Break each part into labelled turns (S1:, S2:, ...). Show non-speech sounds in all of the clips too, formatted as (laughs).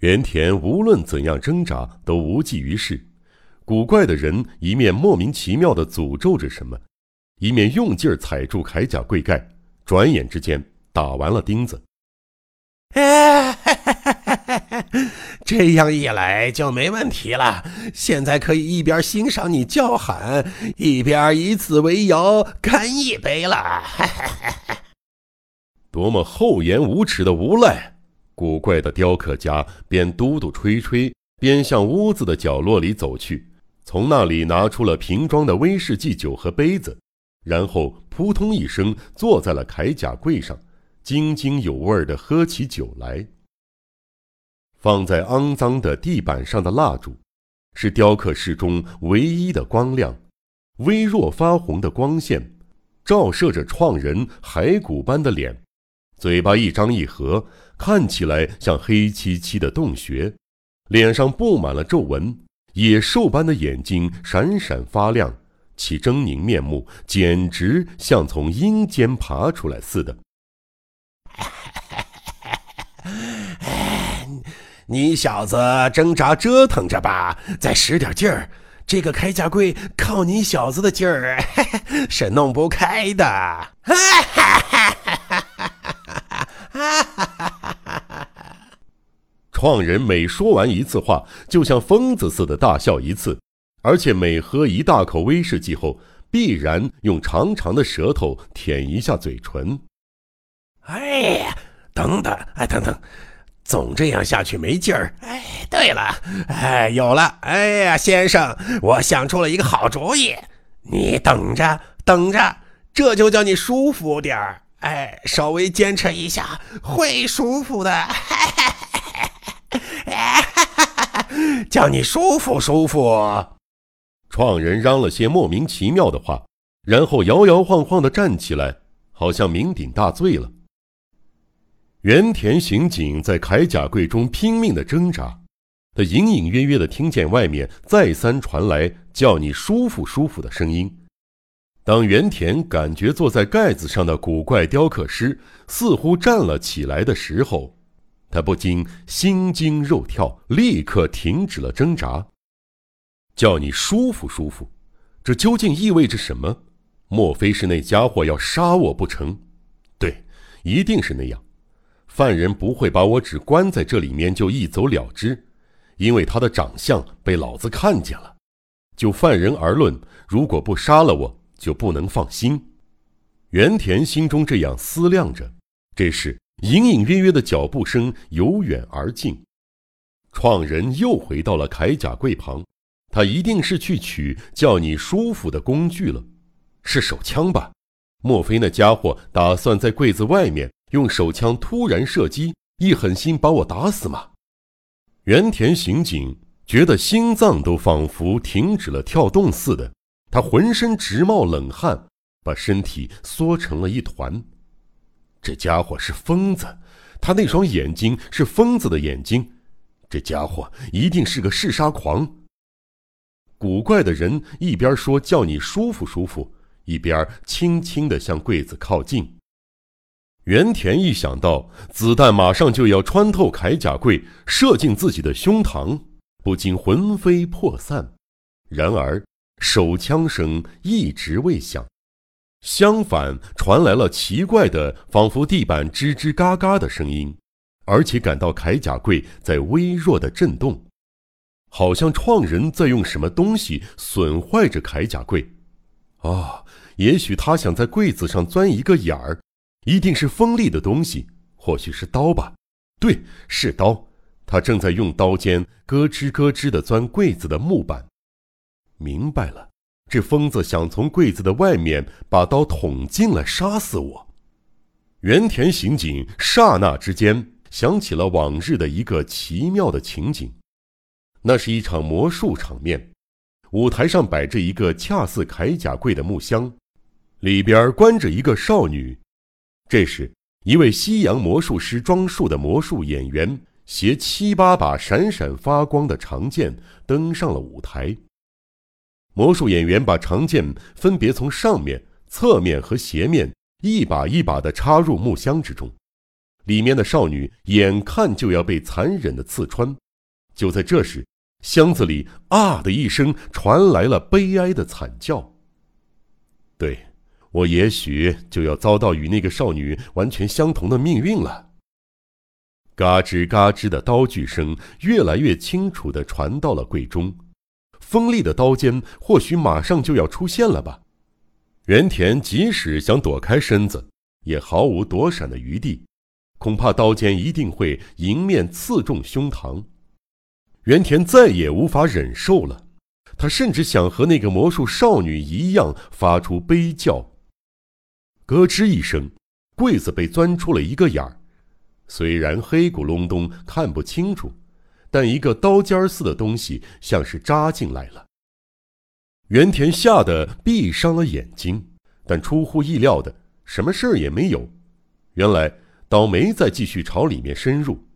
S1: 原田无论怎样挣扎都无济于事。古怪的人一面莫名其妙的诅咒着什么，一面用劲儿踩住铠甲柜盖，转眼之间打完了钉子。(laughs)
S2: 这样一来就没问题了。现在可以一边欣赏你叫喊，一边以此为由干一杯了。(laughs)
S1: 多么厚颜无耻的无赖！古怪的雕刻家边嘟嘟吹吹，边向屋子的角落里走去。从那里拿出了瓶装的威士忌酒和杯子，然后扑通一声坐在了铠甲柜上，津津有味地喝起酒来。放在肮脏的地板上的蜡烛，是雕刻室中唯一的光亮，微弱发红的光线，照射着创人骸骨般的脸，嘴巴一张一合，看起来像黑漆漆的洞穴，脸上布满了皱纹。野兽般的眼睛闪闪发亮，其狰狞面目简直像从阴间爬出来似的。(laughs)
S2: 你小子挣扎折腾着吧，再使点劲儿，这个铠甲柜靠你小子的劲儿 (laughs) 是弄不开的。
S1: 哈哈哈创人每说完一次话，就像疯子似的大笑一次，而且每喝一大口威士忌后，必然用长长的舌头舔一下嘴唇。
S2: 哎呀，等等，哎，等等，总这样下去没劲儿。哎，对了，哎，有了，哎呀，先生，我想出了一个好主意，你等着，等着，这就叫你舒服点儿。哎，稍微坚持一下，会舒服的。叫你舒服舒服。
S1: 创人嚷了些莫名其妙的话，然后摇摇晃晃地站起来，好像酩酊大醉了。原田刑警在铠甲柜中拼命地挣扎，他隐隐约约地听见外面再三传来“叫你舒服舒服”的声音。当原田感觉坐在盖子上的古怪雕刻师似乎站了起来的时候，他不禁心惊肉跳，立刻停止了挣扎。叫你舒服舒服，这究竟意味着什么？莫非是那家伙要杀我不成？对，一定是那样。犯人不会把我只关在这里面就一走了之，因为他的长相被老子看见了。就犯人而论，如果不杀了我，就不能放心。原田心中这样思量着，这时。隐隐约约的脚步声由远而近，创人又回到了铠甲柜旁，他一定是去取叫你舒服的工具了，是手枪吧？莫非那家伙打算在柜子外面用手枪突然射击，一狠心把我打死吗？原田刑警觉得心脏都仿佛停止了跳动似的，他浑身直冒冷汗，把身体缩成了一团。这家伙是疯子，他那双眼睛是疯子的眼睛，这家伙一定是个嗜杀狂。古怪的人一边说叫你舒服舒服，一边轻轻地向柜子靠近。原田一想到子弹马上就要穿透铠甲柜，射进自己的胸膛，不禁魂飞魄散。然而手枪声一直未响。相反，传来了奇怪的，仿佛地板吱吱嘎嘎的声音，而且感到铠甲柜在微弱的震动，好像创人在用什么东西损坏着铠甲柜。啊，也许他想在柜子上钻一个眼儿，一定是锋利的东西，或许是刀吧？对，是刀。他正在用刀尖咯吱咯吱地钻柜子的木板。明白了。这疯子想从柜子的外面把刀捅进来杀死我。原田刑警刹那之间想起了往日的一个奇妙的情景，那是一场魔术场面，舞台上摆着一个恰似铠甲柜的木箱，里边关着一个少女。这时，一位西洋魔术师装束的魔术演员携七八把闪闪发光的长剑登上了舞台。魔术演员把长剑分别从上面、侧面和斜面一把一把地插入木箱之中，里面的少女眼看就要被残忍的刺穿。就在这时，箱子里“啊”的一声传来了悲哀的惨叫。对，我也许就要遭到与那个少女完全相同的命运了。嘎吱嘎吱的刀具声越来越清楚地传到了柜中，锋利的刀尖或许马上就要出现了吧。原田即使想躲开身子，也毫无躲闪的余地，恐怕刀尖一定会迎面刺中胸膛。原田再也无法忍受了，他甚至想和那个魔术少女一样发出悲叫。咯吱一声，柜子被钻出了一个眼儿。虽然黑咕隆咚看不清楚，但一个刀尖似的东西像是扎进来了。原田吓得闭上了眼睛，但出乎意料的，什么事儿也没有。原来刀没再继续朝里面深入。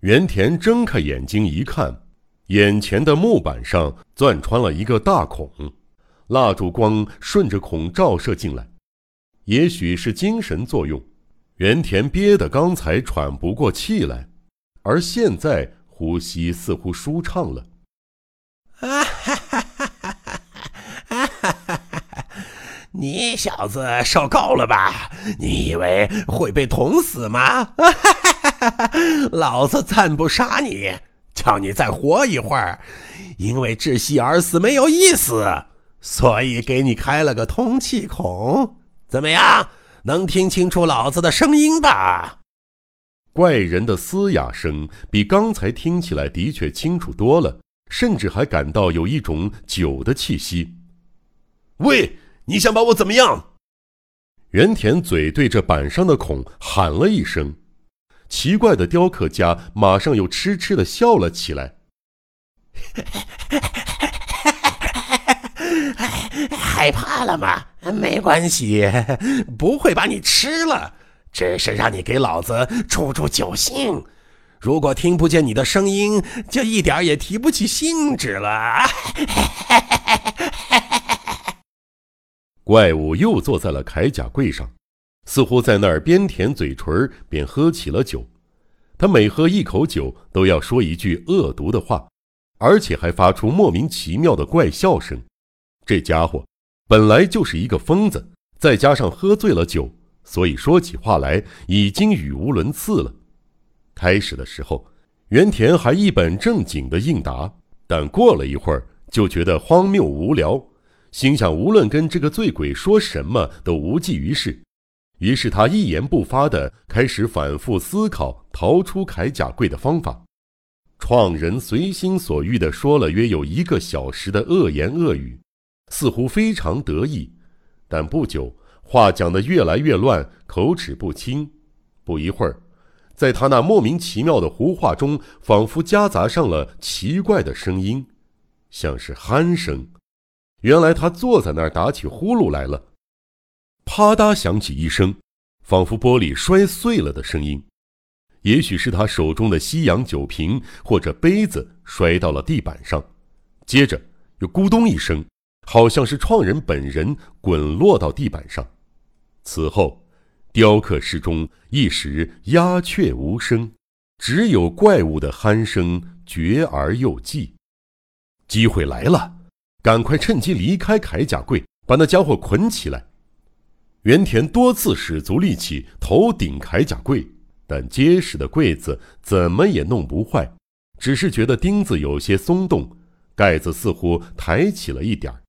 S1: 原田睁开眼睛一看，眼前的木板上钻穿了一个大孔，蜡烛光顺着孔照射进来，也许是精神作用。原田憋得刚才喘不过气来，而现在呼吸似乎舒畅了。啊哈哈哈哈
S2: 哈！哈哈！你小子受够了吧？你以为会被捅死吗？哈哈哈哈！老子暂不杀你，叫你再活一会儿，因为窒息而死没有意思，所以给你开了个通气孔。怎么样？能听清楚老子的声音吧？
S1: 怪人的嘶哑声比刚才听起来的确清楚多了，甚至还感到有一种酒的气息。
S2: 喂，你想把我怎么样？
S1: 原田嘴对着板上的孔喊了一声，奇怪的雕刻家马上又痴痴的笑了起来。(laughs)
S2: 害怕了吗？没关系，不会把你吃了，只是让你给老子助助酒兴。如果听不见你的声音，就一点也提不起兴致了。(laughs)
S1: 怪物又坐在了铠甲柜上，似乎在那儿边舔嘴唇边喝起了酒。他每喝一口酒，都要说一句恶毒的话，而且还发出莫名其妙的怪笑声。这家伙本来就是一个疯子，再加上喝醉了酒，所以说起话来已经语无伦次了。开始的时候，原田还一本正经的应答，但过了一会儿就觉得荒谬无聊，心想无论跟这个醉鬼说什么都无济于事。于是他一言不发的开始反复思考逃出铠甲柜的方法。创人随心所欲的说了约有一个小时的恶言恶语。似乎非常得意，但不久话讲得越来越乱，口齿不清。不一会儿，在他那莫名其妙的胡话中，仿佛夹杂上了奇怪的声音，像是鼾声。原来他坐在那儿打起呼噜来了。啪嗒响起一声，仿佛玻璃摔碎了的声音。也许是他手中的西洋酒瓶或者杯子摔到了地板上，接着又咕咚一声。好像是创人本人滚落到地板上，此后，雕刻室中一时鸦雀无声，只有怪物的鼾声绝而又寂。机会来了，赶快趁机离开铠甲柜，把那家伙捆起来。原田多次使足力气头顶铠甲柜，但结实的柜子怎么也弄不坏，只是觉得钉子有些松动，盖子似乎抬起了一点儿。